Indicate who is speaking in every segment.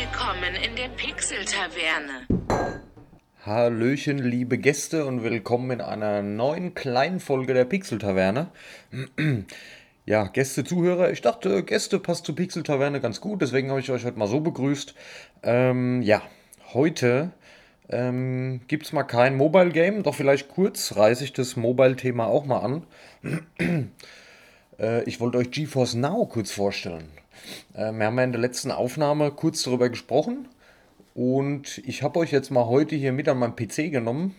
Speaker 1: Willkommen in der Pixel-Taverne.
Speaker 2: Hallöchen, liebe Gäste und willkommen in einer neuen kleinen Folge der Pixel-Taverne. Ja, Gäste, Zuhörer, ich dachte, Gäste passt zu Pixel-Taverne ganz gut, deswegen habe ich euch heute mal so begrüßt. Ähm, ja, heute ähm, gibt es mal kein Mobile Game, doch vielleicht kurz reiße ich das Mobile-Thema auch mal an. äh, ich wollte euch GeForce Now kurz vorstellen. Äh, wir haben ja in der letzten Aufnahme kurz darüber gesprochen und ich habe euch jetzt mal heute hier mit an meinem PC genommen.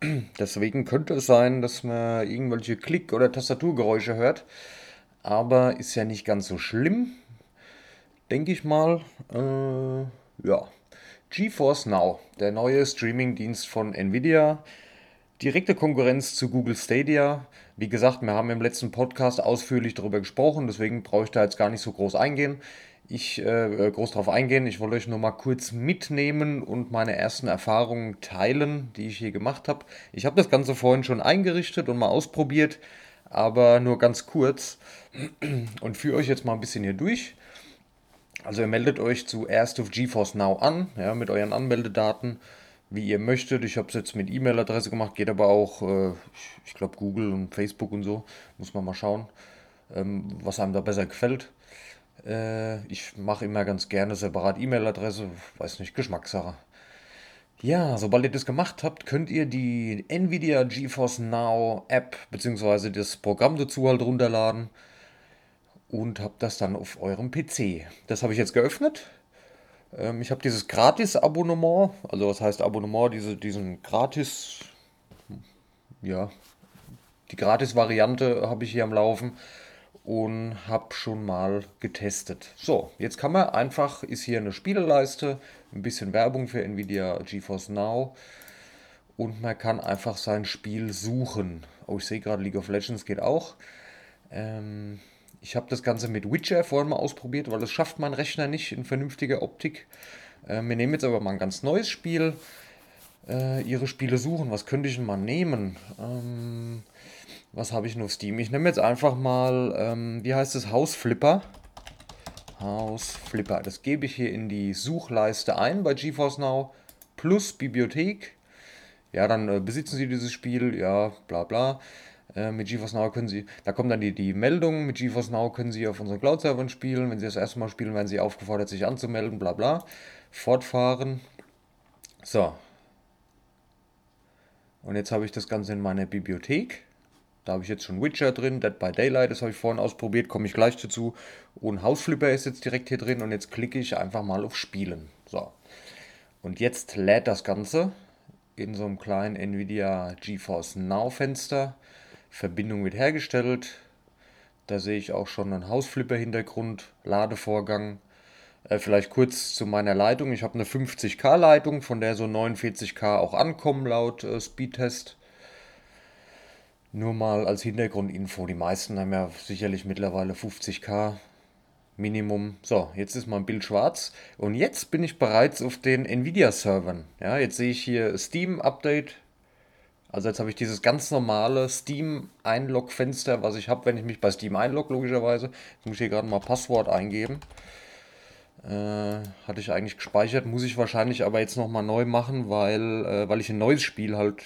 Speaker 2: Deswegen könnte es sein, dass man irgendwelche Klick- oder Tastaturgeräusche hört. Aber ist ja nicht ganz so schlimm. Denke ich mal. Äh, ja. GeForce Now, der neue Streaming-Dienst von Nvidia. Direkte Konkurrenz zu Google Stadia. Wie gesagt, wir haben im letzten Podcast ausführlich darüber gesprochen, deswegen brauche ich da jetzt gar nicht so groß eingehen. Ich äh, groß darauf eingehen. Ich wollte euch nur mal kurz mitnehmen und meine ersten Erfahrungen teilen, die ich hier gemacht habe. Ich habe das Ganze vorhin schon eingerichtet und mal ausprobiert, aber nur ganz kurz und führe euch jetzt mal ein bisschen hier durch. Also ihr meldet euch zuerst auf GeForce Now an, ja, mit euren Anmeldedaten, wie ihr möchtet. Ich habe es jetzt mit E-Mail-Adresse gemacht, geht aber auch, äh, ich glaube Google und Facebook und so. Muss man mal schauen, ähm, was einem da besser gefällt. Äh, ich mache immer ganz gerne separat E-Mail-Adresse, weiß nicht, Geschmackssache. Ja, sobald ihr das gemacht habt, könnt ihr die Nvidia GeForce Now App bzw. das Programm dazu halt runterladen und habe das dann auf eurem PC. Das habe ich jetzt geöffnet. Ähm, ich habe dieses Gratis-Abonnement, also was heißt Abonnement, diese, diesen Gratis, ja, die Gratis-Variante habe ich hier am Laufen und habe schon mal getestet. So, jetzt kann man einfach, ist hier eine Spieleleiste, ein bisschen Werbung für Nvidia GeForce Now und man kann einfach sein Spiel suchen. Oh, ich sehe gerade League of Legends geht auch. Ähm, ich habe das Ganze mit Witcher vorhin mal ausprobiert, weil das schafft mein Rechner nicht in vernünftiger Optik. Äh, wir nehmen jetzt aber mal ein ganz neues Spiel. Äh, ihre Spiele suchen. Was könnte ich denn mal nehmen? Ähm, was habe ich nur Steam? Ich nehme jetzt einfach mal, ähm, wie heißt es, Hausflipper. Hausflipper. Das gebe ich hier in die Suchleiste ein bei GeForce Now. Plus Bibliothek. Ja, dann äh, besitzen Sie dieses Spiel. Ja, bla bla. Äh, mit GeForce Now können Sie, da kommt dann die, die Meldung, mit GeForce Now können Sie auf unseren Cloud-Servern spielen. Wenn Sie das erste Mal spielen, werden Sie aufgefordert, sich anzumelden, bla bla. Fortfahren. So. Und jetzt habe ich das Ganze in meiner Bibliothek. Da habe ich jetzt schon Witcher drin, Dead by Daylight, das habe ich vorhin ausprobiert, komme ich gleich dazu. Und Hausflipper ist jetzt direkt hier drin und jetzt klicke ich einfach mal auf Spielen. So. Und jetzt lädt das Ganze in so einem kleinen Nvidia GeForce Now Fenster. Verbindung wird hergestellt. Da sehe ich auch schon einen Hausflipper-Hintergrund, Ladevorgang. Äh, vielleicht kurz zu meiner Leitung. Ich habe eine 50k Leitung, von der so 49k auch ankommen laut äh, Speedtest. Nur mal als Hintergrundinfo. Die meisten haben ja sicherlich mittlerweile 50k Minimum. So, jetzt ist mein Bild schwarz. Und jetzt bin ich bereits auf den Nvidia-Servern. Ja, jetzt sehe ich hier Steam Update also jetzt habe ich dieses ganz normale Steam-Einlog-Fenster, was ich habe, wenn ich mich bei Steam einlogge, logischerweise. Jetzt muss ich hier gerade mal Passwort eingeben. Äh, hatte ich eigentlich gespeichert, muss ich wahrscheinlich aber jetzt nochmal neu machen, weil, äh, weil ich ein neues Spiel halt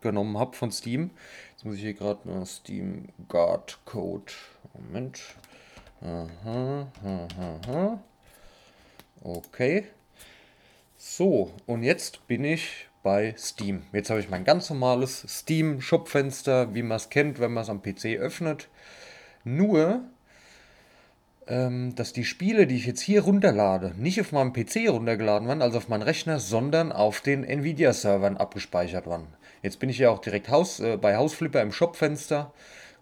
Speaker 2: genommen habe von Steam. Jetzt muss ich hier gerade mal Steam Guard Code. Moment. Aha, aha, aha. Okay. So, und jetzt bin ich bei Steam. Jetzt habe ich mein ganz normales Steam-Shop-Fenster, wie man es kennt, wenn man es am PC öffnet. Nur, ähm, dass die Spiele, die ich jetzt hier runterlade, nicht auf meinem PC runtergeladen werden, also auf meinen Rechner, sondern auf den Nvidia-Servern abgespeichert werden. Jetzt bin ich ja auch direkt Haus, äh, bei Hausflipper im Shop-Fenster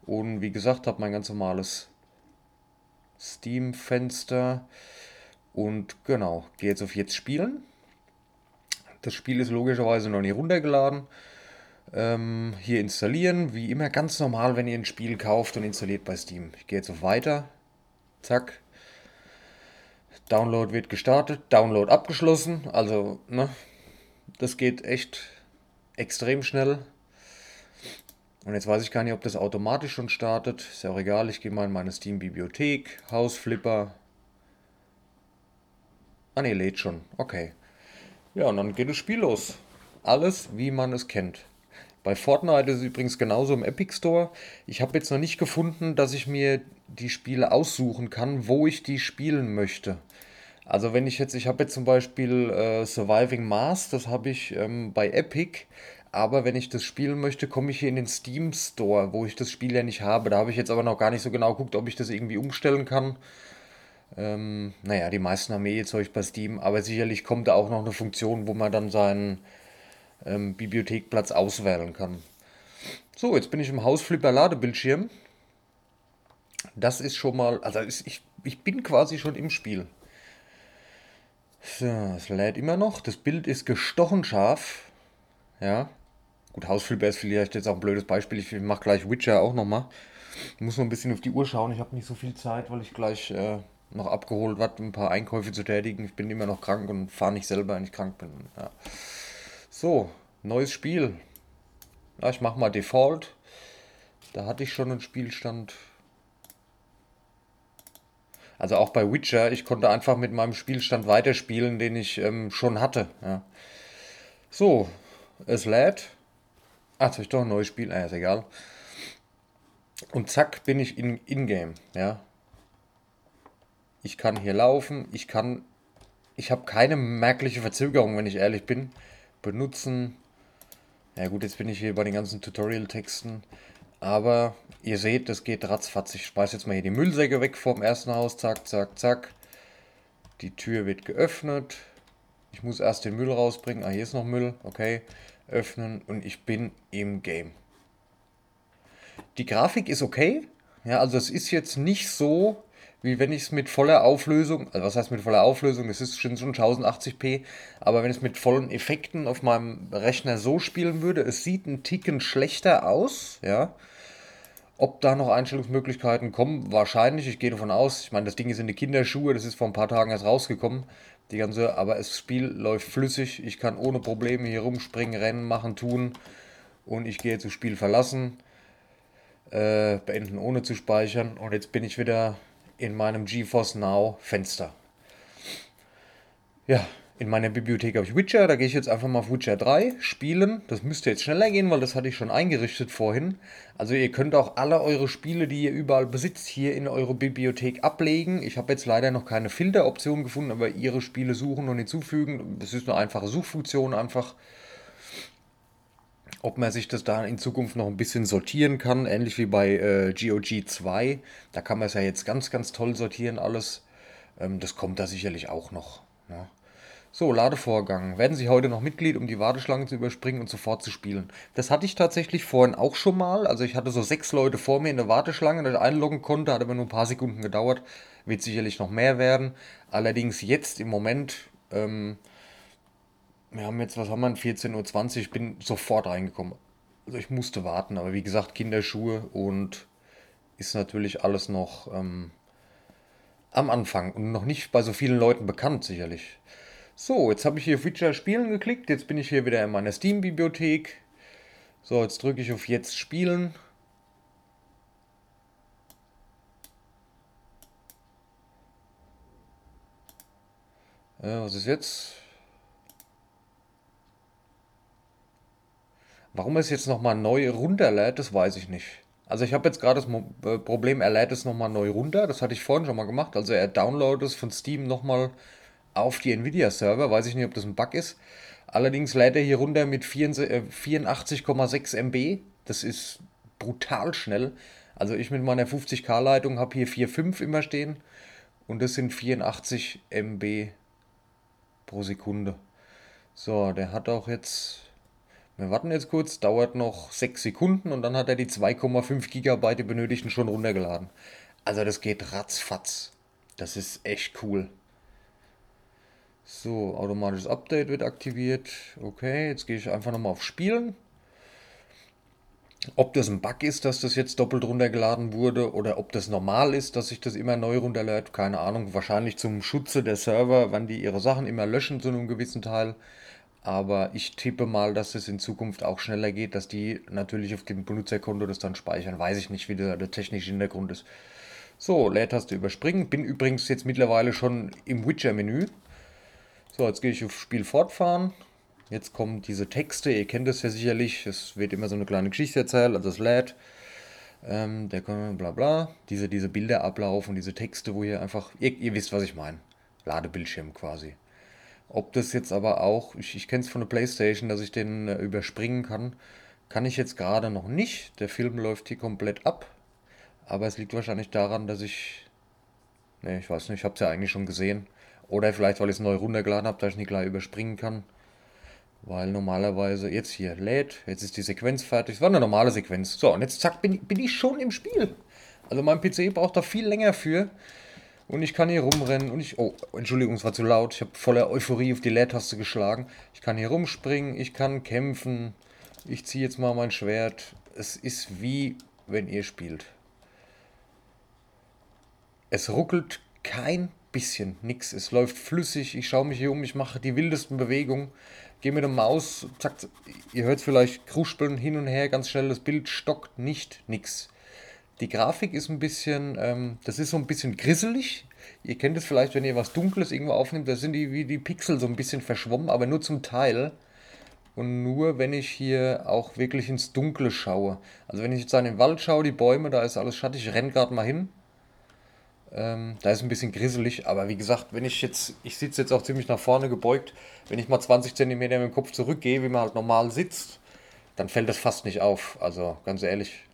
Speaker 2: und wie gesagt, habe mein ganz normales Steam-Fenster und genau, gehe jetzt auf Jetzt spielen das Spiel ist logischerweise noch nicht runtergeladen. Ähm, hier installieren, wie immer ganz normal, wenn ihr ein Spiel kauft und installiert bei Steam. Ich gehe jetzt auf Weiter. Zack. Download wird gestartet, Download abgeschlossen. Also, ne, das geht echt extrem schnell. Und jetzt weiß ich gar nicht, ob das automatisch schon startet. Ist ja auch egal, ich gehe mal in meine Steam-Bibliothek, Hausflipper. Ah ne, lädt schon. Okay. Ja, und dann geht das Spiel los. Alles, wie man es kennt. Bei Fortnite ist es übrigens genauso im Epic Store. Ich habe jetzt noch nicht gefunden, dass ich mir die Spiele aussuchen kann, wo ich die spielen möchte. Also wenn ich jetzt, ich habe jetzt zum Beispiel äh, Surviving Mars, das habe ich ähm, bei Epic, aber wenn ich das spielen möchte, komme ich hier in den Steam Store, wo ich das Spiel ja nicht habe. Da habe ich jetzt aber noch gar nicht so genau geguckt, ob ich das irgendwie umstellen kann. Ähm, naja, die meisten haben eh ihr Zeug bei Steam, aber sicherlich kommt da auch noch eine Funktion, wo man dann seinen ähm, Bibliothekplatz auswählen kann. So, jetzt bin ich im Hausflipper Ladebildschirm. Das ist schon mal, also ich, ich bin quasi schon im Spiel. So, es lädt immer noch. Das Bild ist gestochen scharf. Ja. Gut, Hausflipper ist vielleicht jetzt auch ein blödes Beispiel. Ich mache gleich Witcher auch nochmal. Ich muss noch ein bisschen auf die Uhr schauen. Ich habe nicht so viel Zeit, weil ich gleich äh, noch abgeholt werde, ein paar Einkäufe zu tätigen. Ich bin immer noch krank und fahre nicht selber, wenn ich krank bin. Ja. So, neues Spiel. Ja, ich mache mal Default. Da hatte ich schon einen Spielstand. Also auch bei Witcher, ich konnte einfach mit meinem Spielstand weiterspielen, den ich ähm, schon hatte. Ja. So, es lädt. Ach, habe ich doch ein neues Spiel. Ah, ist egal. Und zack, bin ich in Ingame. Ja. Ich kann hier laufen. Ich kann. Ich habe keine merkliche Verzögerung, wenn ich ehrlich bin benutzen. Ja gut, jetzt bin ich hier bei den ganzen Tutorial-Texten. Aber ihr seht, das geht ratzfatz. Ich speise jetzt mal hier die Müllsäcke weg vom ersten Haus. Zack, zack, zack. Die Tür wird geöffnet. Ich muss erst den Müll rausbringen. Ah, hier ist noch Müll. Okay. Öffnen und ich bin im Game. Die Grafik ist okay. Ja, also es ist jetzt nicht so, wie wenn ich es mit voller Auflösung, also was heißt mit voller Auflösung, es ist schon, schon 1080p, aber wenn ich es mit vollen Effekten auf meinem Rechner so spielen würde, es sieht ein Ticken schlechter aus, ja. Ob da noch Einstellungsmöglichkeiten kommen, wahrscheinlich, ich gehe davon aus, ich meine, das Ding ist in die Kinderschuhe, das ist vor ein paar Tagen erst rausgekommen, die ganze, aber das Spiel läuft flüssig, ich kann ohne Probleme hier rumspringen, rennen, machen, tun und ich gehe zu Spiel verlassen, äh, beenden ohne zu speichern. Und jetzt bin ich wieder in meinem GeForce Now Fenster. Ja, in meiner Bibliothek habe ich Witcher, da gehe ich jetzt einfach mal auf Witcher 3 spielen. Das müsste jetzt schneller gehen, weil das hatte ich schon eingerichtet vorhin. Also ihr könnt auch alle eure Spiele, die ihr überall besitzt, hier in eure Bibliothek ablegen. Ich habe jetzt leider noch keine Filteroption gefunden, aber ihre Spiele suchen und hinzufügen. Das ist eine einfache Suchfunktion einfach ob man sich das da in Zukunft noch ein bisschen sortieren kann, ähnlich wie bei äh, GOG 2. Da kann man es ja jetzt ganz, ganz toll sortieren, alles. Ähm, das kommt da sicherlich auch noch. Ne? So, Ladevorgang. Werden Sie heute noch Mitglied, um die Warteschlange zu überspringen und sofort zu spielen? Das hatte ich tatsächlich vorhin auch schon mal. Also ich hatte so sechs Leute vor mir in der Warteschlange, dass ich einloggen konnte, hat aber nur ein paar Sekunden gedauert. Wird sicherlich noch mehr werden. Allerdings jetzt im Moment ähm, wir haben jetzt, was haben wir, 14.20 Uhr, ich bin sofort reingekommen. Also ich musste warten, aber wie gesagt, Kinderschuhe und ist natürlich alles noch ähm, am Anfang und noch nicht bei so vielen Leuten bekannt, sicherlich. So, jetzt habe ich hier Feature Spielen geklickt, jetzt bin ich hier wieder in meiner Steam-Bibliothek. So, jetzt drücke ich auf Jetzt Spielen. Ja, was ist jetzt? Warum es jetzt nochmal neu runterlädt, das weiß ich nicht. Also ich habe jetzt gerade das äh, Problem, er lädt es nochmal neu runter. Das hatte ich vorhin schon mal gemacht. Also er downloadet es von Steam nochmal auf die Nvidia-Server. Weiß ich nicht, ob das ein Bug ist. Allerdings lädt er hier runter mit 84,6 MB. Äh, das ist brutal schnell. Also ich mit meiner 50k-Leitung habe hier 4,5 immer stehen. Und das sind 84 MB pro Sekunde. So, der hat auch jetzt wir warten jetzt kurz, dauert noch 6 Sekunden und dann hat er die 2,5 GB benötigten schon runtergeladen. Also das geht ratzfatz. Das ist echt cool. So, automatisches Update wird aktiviert. Okay, jetzt gehe ich einfach nochmal auf Spielen. Ob das ein Bug ist, dass das jetzt doppelt runtergeladen wurde oder ob das normal ist, dass sich das immer neu runterlädt, keine Ahnung. Wahrscheinlich zum Schutze der Server, wenn die ihre Sachen immer löschen zu einem gewissen Teil. Aber ich tippe mal, dass es in Zukunft auch schneller geht, dass die natürlich auf dem Benutzerkonto das dann speichern. Weiß ich nicht, wie der, der technische Hintergrund ist. So, Leertaste überspringen. Bin übrigens jetzt mittlerweile schon im Witcher-Menü. So, jetzt gehe ich auf Spiel fortfahren. Jetzt kommen diese Texte, ihr kennt das ja sicherlich. Es wird immer so eine kleine Geschichte erzählt, also es lädt. Ähm, der kommt bla bla. Diese, diese Bilder ablaufen, diese Texte, wo ihr einfach. Ihr, ihr wisst, was ich meine. Ladebildschirm quasi. Ob das jetzt aber auch, ich, ich kenne es von der Playstation, dass ich den äh, überspringen kann, kann ich jetzt gerade noch nicht. Der Film läuft hier komplett ab. Aber es liegt wahrscheinlich daran, dass ich. Ne, ich weiß nicht, ich habe es ja eigentlich schon gesehen. Oder vielleicht, weil ich es neu runtergeladen habe, dass ich nicht gleich überspringen kann. Weil normalerweise jetzt hier lädt, jetzt ist die Sequenz fertig. Es war eine normale Sequenz. So, und jetzt zack, bin, bin ich schon im Spiel. Also mein PC braucht da viel länger für. Und ich kann hier rumrennen und ich. Oh, Entschuldigung, es war zu laut. Ich habe voller Euphorie auf die Leertaste geschlagen. Ich kann hier rumspringen, ich kann kämpfen. Ich ziehe jetzt mal mein Schwert. Es ist wie wenn ihr spielt. Es ruckelt kein bisschen, nix. Es läuft flüssig. Ich schaue mich hier um, ich mache die wildesten Bewegungen. Gehe mit der Maus, zack, ihr hört vielleicht kruspeln hin und her ganz schnell. Das Bild stockt nicht, nix. Die Grafik ist ein bisschen, ähm, das ist so ein bisschen grisselig. Ihr kennt es vielleicht, wenn ihr was Dunkles irgendwo aufnimmt, da sind die wie die Pixel so ein bisschen verschwommen, aber nur zum Teil. Und nur wenn ich hier auch wirklich ins Dunkle schaue. Also wenn ich jetzt an den Wald schaue, die Bäume, da ist alles schattig, ich renne gerade mal hin. Ähm, da ist ein bisschen grisselig, aber wie gesagt, wenn ich jetzt, ich sitze jetzt auch ziemlich nach vorne gebeugt, wenn ich mal 20 cm mit dem Kopf zurückgehe, wie man halt normal sitzt, dann fällt das fast nicht auf. Also ganz ehrlich.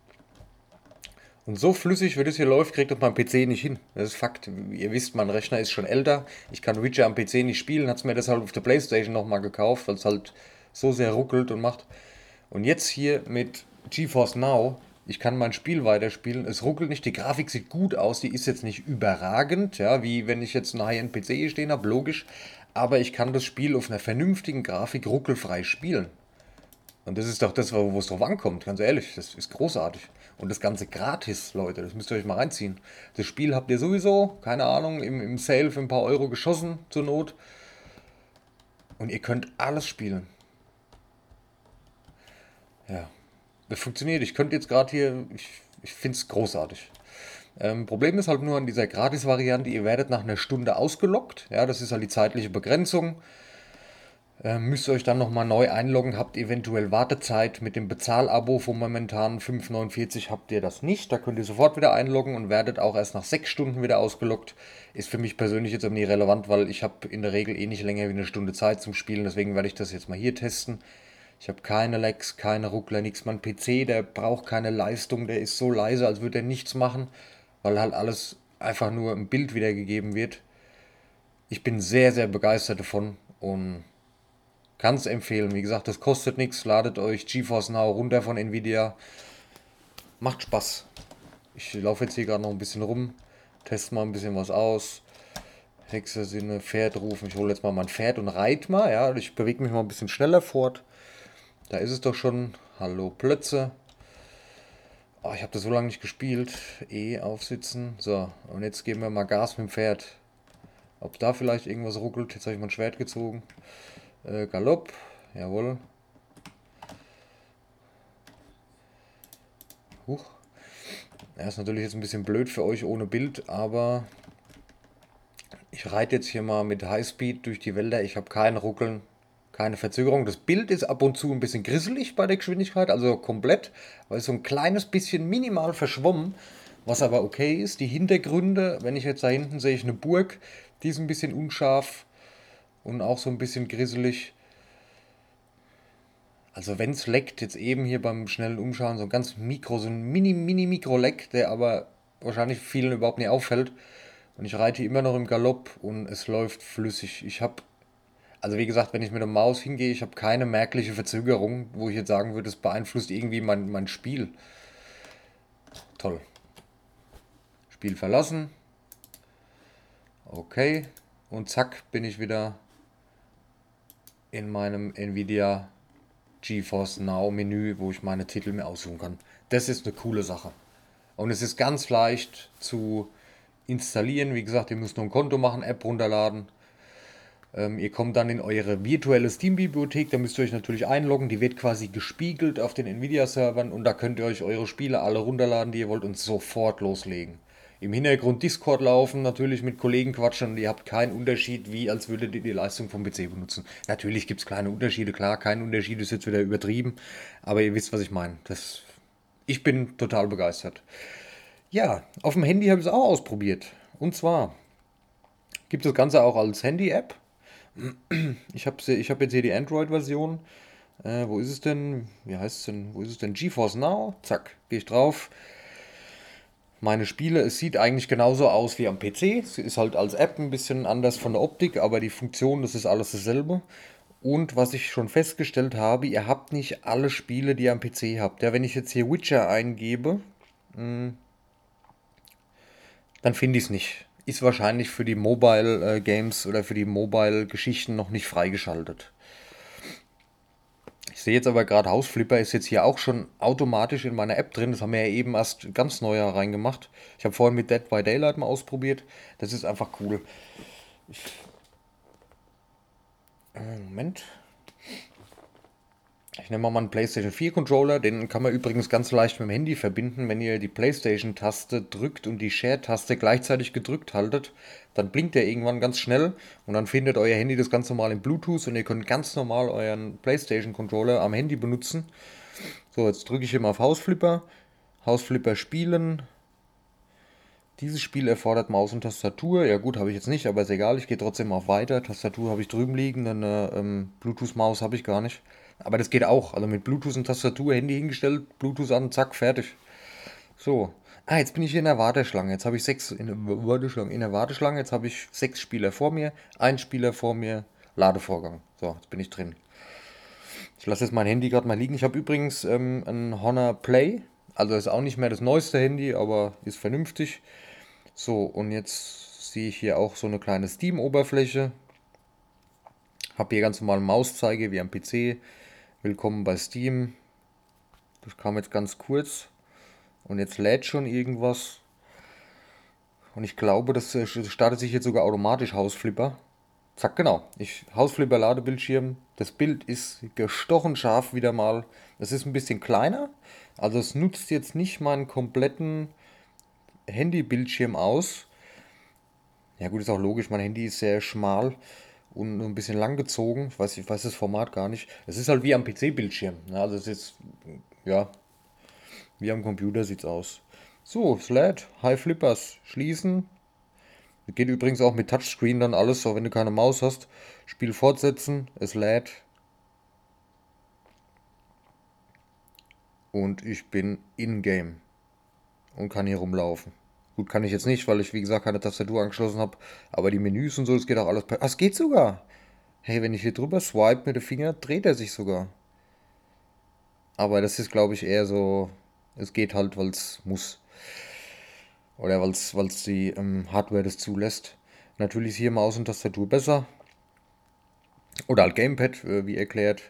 Speaker 2: Und so flüssig, wie das hier läuft, kriegt das mein PC nicht hin. Das ist Fakt. Ihr wisst, mein Rechner ist schon älter. Ich kann Witcher am PC nicht spielen, hat es mir deshalb auf der Playstation nochmal gekauft, weil es halt so sehr ruckelt und macht. Und jetzt hier mit GeForce Now ich kann mein Spiel weiterspielen. Es ruckelt nicht, die Grafik sieht gut aus, die ist jetzt nicht überragend, ja, wie wenn ich jetzt einen High-End-PC hier stehen habe, logisch. Aber ich kann das Spiel auf einer vernünftigen Grafik ruckelfrei spielen. Und das ist doch das, wo es drauf ankommt, ganz ehrlich. Das ist großartig. Und das Ganze gratis, Leute. Das müsst ihr euch mal reinziehen. Das Spiel habt ihr sowieso, keine Ahnung, im, im Sale für ein paar Euro geschossen, zur Not. Und ihr könnt alles spielen. Ja. Das funktioniert. Ich könnte jetzt gerade hier, ich, ich finde es großartig. Ähm, Problem ist halt nur an dieser Gratis-Variante, ihr werdet nach einer Stunde ausgelockt. Ja, das ist halt die zeitliche Begrenzung. Ähm, müsst ihr euch dann nochmal neu einloggen, habt eventuell Wartezeit mit dem Bezahlabo von momentan 5,49 habt ihr das nicht. Da könnt ihr sofort wieder einloggen und werdet auch erst nach 6 Stunden wieder ausgelockt. Ist für mich persönlich jetzt aber nie relevant, weil ich habe in der Regel eh nicht länger wie eine Stunde Zeit zum Spielen. Deswegen werde ich das jetzt mal hier testen. Ich habe keine Lags, keine Ruckler, nichts. Mein PC, der braucht keine Leistung, der ist so leise, als würde er nichts machen, weil halt alles einfach nur im Bild wiedergegeben wird. Ich bin sehr, sehr begeistert davon und kann es empfehlen. Wie gesagt, das kostet nichts. Ladet euch GeForce Now runter von Nvidia. Macht Spaß. Ich laufe jetzt hier gerade noch ein bisschen rum, teste mal ein bisschen was aus. Hexe Sinne, Pferd rufen. Ich hole jetzt mal mein Pferd und reite mal. Ja, ich bewege mich mal ein bisschen schneller fort. Da ist es doch schon. Hallo Plötze. Oh, ich habe das so lange nicht gespielt. E aufsitzen. So, und jetzt geben wir mal Gas mit dem Pferd. Ob da vielleicht irgendwas ruckelt. Jetzt habe ich mein Schwert gezogen. Äh, Galopp. Jawohl. Huch. Ja, ist natürlich jetzt ein bisschen blöd für euch ohne Bild, aber ich reite jetzt hier mal mit Highspeed durch die Wälder. Ich habe keinen Ruckeln keine Verzögerung. Das Bild ist ab und zu ein bisschen grisselig bei der Geschwindigkeit, also komplett, weil es so ein kleines bisschen minimal verschwommen, was aber okay ist. Die Hintergründe, wenn ich jetzt da hinten sehe ich eine Burg, die ist ein bisschen unscharf und auch so ein bisschen grisselig. Also wenn es leckt, jetzt eben hier beim schnellen Umschauen, so ein ganz Mikro, so ein mini, mini Mikro-Leck, der aber wahrscheinlich vielen überhaupt nicht auffällt. Und ich reite immer noch im Galopp und es läuft flüssig. Ich habe also wie gesagt, wenn ich mit der Maus hingehe, ich habe keine merkliche Verzögerung, wo ich jetzt sagen würde, es beeinflusst irgendwie mein, mein Spiel. Toll. Spiel verlassen. Okay. Und zack, bin ich wieder in meinem Nvidia GeForce Now Menü, wo ich meine Titel mir aussuchen kann. Das ist eine coole Sache. Und es ist ganz leicht zu installieren. Wie gesagt, ihr müsst nur ein Konto machen, App runterladen ähm, ihr kommt dann in eure virtuelle Steam-Bibliothek, da müsst ihr euch natürlich einloggen. Die wird quasi gespiegelt auf den Nvidia-Servern und da könnt ihr euch eure Spiele alle runterladen, die ihr wollt und sofort loslegen. Im Hintergrund Discord laufen, natürlich mit Kollegen quatschen und ihr habt keinen Unterschied, wie als würdet ihr die Leistung vom PC benutzen. Natürlich gibt es kleine Unterschiede, klar, kein Unterschied ist jetzt wieder übertrieben, aber ihr wisst, was ich meine. Das, ich bin total begeistert. Ja, auf dem Handy habe ich es auch ausprobiert. Und zwar gibt das Ganze auch als Handy-App. Ich habe ich hab jetzt hier die Android-Version. Äh, wo ist es denn? Wie heißt es denn? Wo ist es denn? GeForce Now. Zack, gehe ich drauf meine Spiele. Es sieht eigentlich genauso aus wie am PC. Es ist halt als App ein bisschen anders von der Optik, aber die Funktion, das ist alles dasselbe. Und was ich schon festgestellt habe, ihr habt nicht alle Spiele, die ihr am PC habt. Ja, wenn ich jetzt hier Witcher eingebe, hm, dann finde ich es nicht. Ist wahrscheinlich für die Mobile äh, Games oder für die Mobile Geschichten noch nicht freigeschaltet. Ich sehe jetzt aber gerade Hausflipper ist jetzt hier auch schon automatisch in meiner App drin. Das haben wir ja eben erst ganz neu reingemacht. Ich habe vorhin mit Dead by Daylight mal ausprobiert. Das ist einfach cool. Ich Moment. Ich nehme mal meinen PlayStation 4 Controller, den kann man übrigens ganz leicht mit dem Handy verbinden. Wenn ihr die PlayStation-Taste drückt und die Share-Taste gleichzeitig gedrückt haltet, dann blinkt er irgendwann ganz schnell und dann findet euer Handy das ganz normal in Bluetooth und ihr könnt ganz normal euren PlayStation-Controller am Handy benutzen. So, jetzt drücke ich immer auf Hausflipper. Hausflipper spielen. Dieses Spiel erfordert Maus und Tastatur. Ja gut, habe ich jetzt nicht, aber ist egal. Ich gehe trotzdem auf Weiter. Tastatur habe ich drüben liegen, eine ähm, Bluetooth-Maus habe ich gar nicht. Aber das geht auch. Also mit Bluetooth und Tastatur, Handy hingestellt, Bluetooth an, zack, fertig. So. Ah, jetzt bin ich hier in der Warteschlange. Jetzt habe ich sechs in der Warteschlange. In der Warteschlange, jetzt habe ich sechs Spieler vor mir, ein Spieler vor mir, Ladevorgang. So, jetzt bin ich drin. Ich lasse jetzt mein Handy gerade mal liegen. Ich habe übrigens ähm, ein Honor Play. Also ist auch nicht mehr das neueste Handy, aber ist vernünftig. So, und jetzt sehe ich hier auch so eine kleine Steam-Oberfläche. Habe hier ganz normal Mauszeige wie am PC. Willkommen bei Steam. Das kam jetzt ganz kurz. Und jetzt lädt schon irgendwas. Und ich glaube, das äh, startet sich jetzt sogar automatisch Hausflipper. Zack, genau. Ich, Hausflipper Ladebildschirm. Das Bild ist gestochen scharf wieder mal. Es ist ein bisschen kleiner. Also es nutzt jetzt nicht meinen kompletten Handybildschirm aus. Ja gut, ist auch logisch. Mein Handy ist sehr schmal und ein bisschen lang gezogen. Ich weiß, ich weiß das Format gar nicht. Es ist halt wie am PC-Bildschirm. Ne? Also es ist, ja, wie am Computer sieht es aus. So, Sled, High Flippers, schließen. Geht übrigens auch mit Touchscreen dann alles, so wenn du keine Maus hast. Spiel fortsetzen, es lädt. Und ich bin in-game und kann hier rumlaufen. Gut, kann ich jetzt nicht, weil ich, wie gesagt, keine Tastatur angeschlossen habe. Aber die Menüs und so, das geht auch alles. Ah, es geht sogar! Hey, wenn ich hier drüber swipe mit dem Finger, dreht er sich sogar. Aber das ist, glaube ich, eher so. Es geht halt, weil es muss. Oder weil es die ähm, Hardware das zulässt. Natürlich ist hier Maus und Tastatur besser. Oder halt Gamepad, äh, wie erklärt.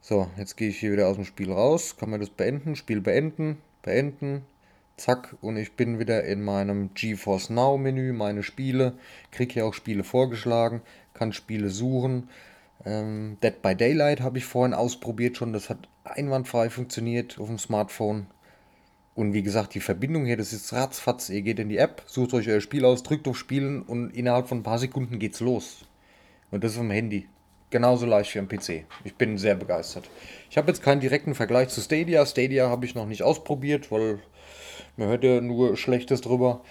Speaker 2: So, jetzt gehe ich hier wieder aus dem Spiel raus. Kann man das beenden? Spiel beenden. Beenden zack, und ich bin wieder in meinem GeForce Now Menü, meine Spiele, kriege hier auch Spiele vorgeschlagen, kann Spiele suchen. Ähm, Dead by Daylight habe ich vorhin ausprobiert schon, das hat einwandfrei funktioniert auf dem Smartphone. Und wie gesagt, die Verbindung hier, das ist ratzfatz. Ihr geht in die App, sucht euch euer Spiel aus, drückt auf Spielen und innerhalb von ein paar Sekunden geht's los. Und das ist vom Handy. Genauso leicht wie am PC. Ich bin sehr begeistert. Ich habe jetzt keinen direkten Vergleich zu Stadia. Stadia habe ich noch nicht ausprobiert, weil man hört ja nur Schlechtes drüber.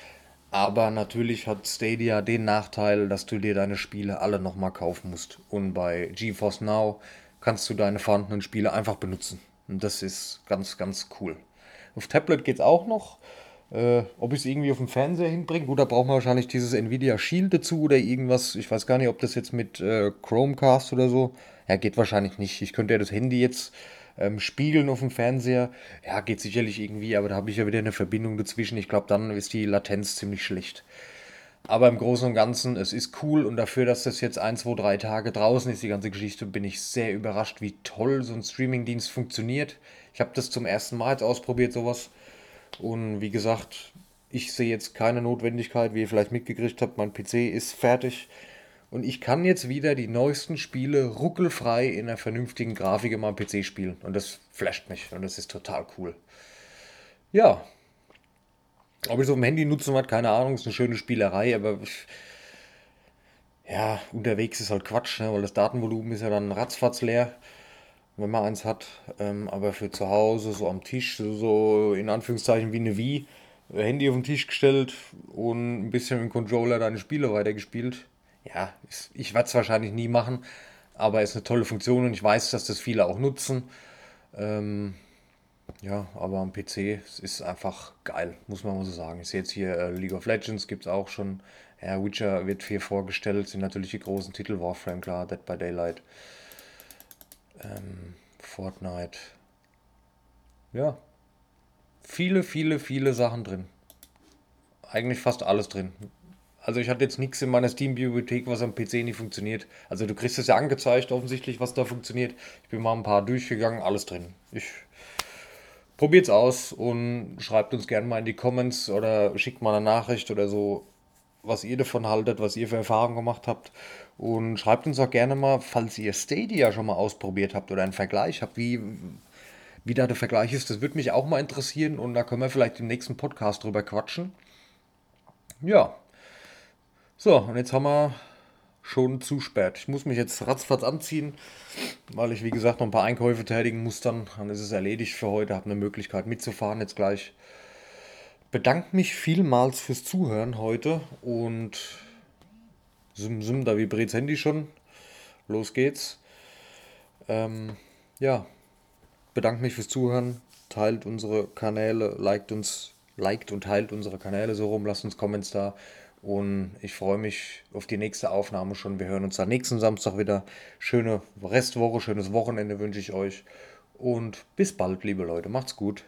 Speaker 2: Aber natürlich hat Stadia den Nachteil, dass du dir deine Spiele alle nochmal kaufen musst. Und bei GeForce Now kannst du deine vorhandenen Spiele einfach benutzen. Und das ist ganz, ganz cool. Auf Tablet geht es auch noch. Äh, ob ich es irgendwie auf dem Fernseher hinbringe, gut, da braucht man wahrscheinlich dieses Nvidia Shield dazu oder irgendwas. Ich weiß gar nicht, ob das jetzt mit äh, Chromecast oder so. Ja, geht wahrscheinlich nicht. Ich könnte ja das Handy jetzt ähm, spiegeln auf dem Fernseher, ja, geht sicherlich irgendwie, aber da habe ich ja wieder eine Verbindung dazwischen. Ich glaube, dann ist die Latenz ziemlich schlecht. Aber im Großen und Ganzen, es ist cool und dafür, dass das jetzt ein, zwei, drei Tage draußen ist, die ganze Geschichte, bin ich sehr überrascht, wie toll so ein Streamingdienst funktioniert. Ich habe das zum ersten Mal jetzt ausprobiert, sowas. Und wie gesagt, ich sehe jetzt keine Notwendigkeit, wie ihr vielleicht mitgekriegt habt, mein PC ist fertig. Und ich kann jetzt wieder die neuesten Spiele ruckelfrei in einer vernünftigen Grafik in meinem PC spielen. Und das flasht mich und das ist total cool. Ja. Ob ich es auf dem Handy nutzen hat, keine Ahnung, ist eine schöne Spielerei, aber ja, unterwegs ist halt Quatsch, ne? weil das Datenvolumen ist ja dann ratzfatz leer, wenn man eins hat. Ähm, aber für zu Hause, so am Tisch, so, so in Anführungszeichen wie eine Wii, Handy auf den Tisch gestellt und ein bisschen mit dem Controller deine Spiele weitergespielt. Ja, ich werde es wahrscheinlich nie machen, aber ist eine tolle Funktion und ich weiß, dass das viele auch nutzen. Ähm, ja, aber am PC es ist einfach geil, muss man mal so sagen. Ich sehe jetzt hier äh, League of Legends, gibt es auch schon. Ja, Witcher wird viel vorgestellt, sind natürlich die großen Titel, Warframe, klar, Dead by Daylight, ähm, Fortnite. Ja, viele, viele, viele Sachen drin. Eigentlich fast alles drin. Also ich hatte jetzt nichts in meiner Steam-Bibliothek, was am PC nicht funktioniert. Also du kriegst es ja angezeigt, offensichtlich, was da funktioniert. Ich bin mal ein paar durchgegangen, alles drin. Ich probiert's aus und schreibt uns gerne mal in die Comments oder schickt mal eine Nachricht oder so, was ihr davon haltet, was ihr für Erfahrungen gemacht habt. Und schreibt uns auch gerne mal, falls ihr Stadia schon mal ausprobiert habt oder einen Vergleich habt, wie, wie da der Vergleich ist. Das würde mich auch mal interessieren und da können wir vielleicht im nächsten Podcast drüber quatschen. Ja. So, und jetzt haben wir schon zu spät. Ich muss mich jetzt ratzfatz anziehen, weil ich, wie gesagt, noch ein paar Einkäufe tätigen muss dann. Dann ist es erledigt für heute, habe eine Möglichkeit mitzufahren jetzt gleich. Bedanke mich vielmals fürs Zuhören heute und sim, sim, da vibriert Handy schon. Los geht's. Ähm, ja, bedanke mich fürs Zuhören. Teilt unsere Kanäle, liked uns, liked und teilt unsere Kanäle so rum, lasst uns Comments da. Und ich freue mich auf die nächste Aufnahme schon. Wir hören uns am nächsten Samstag wieder. Schöne Restwoche, schönes Wochenende wünsche ich euch. Und bis bald, liebe Leute. Macht's gut.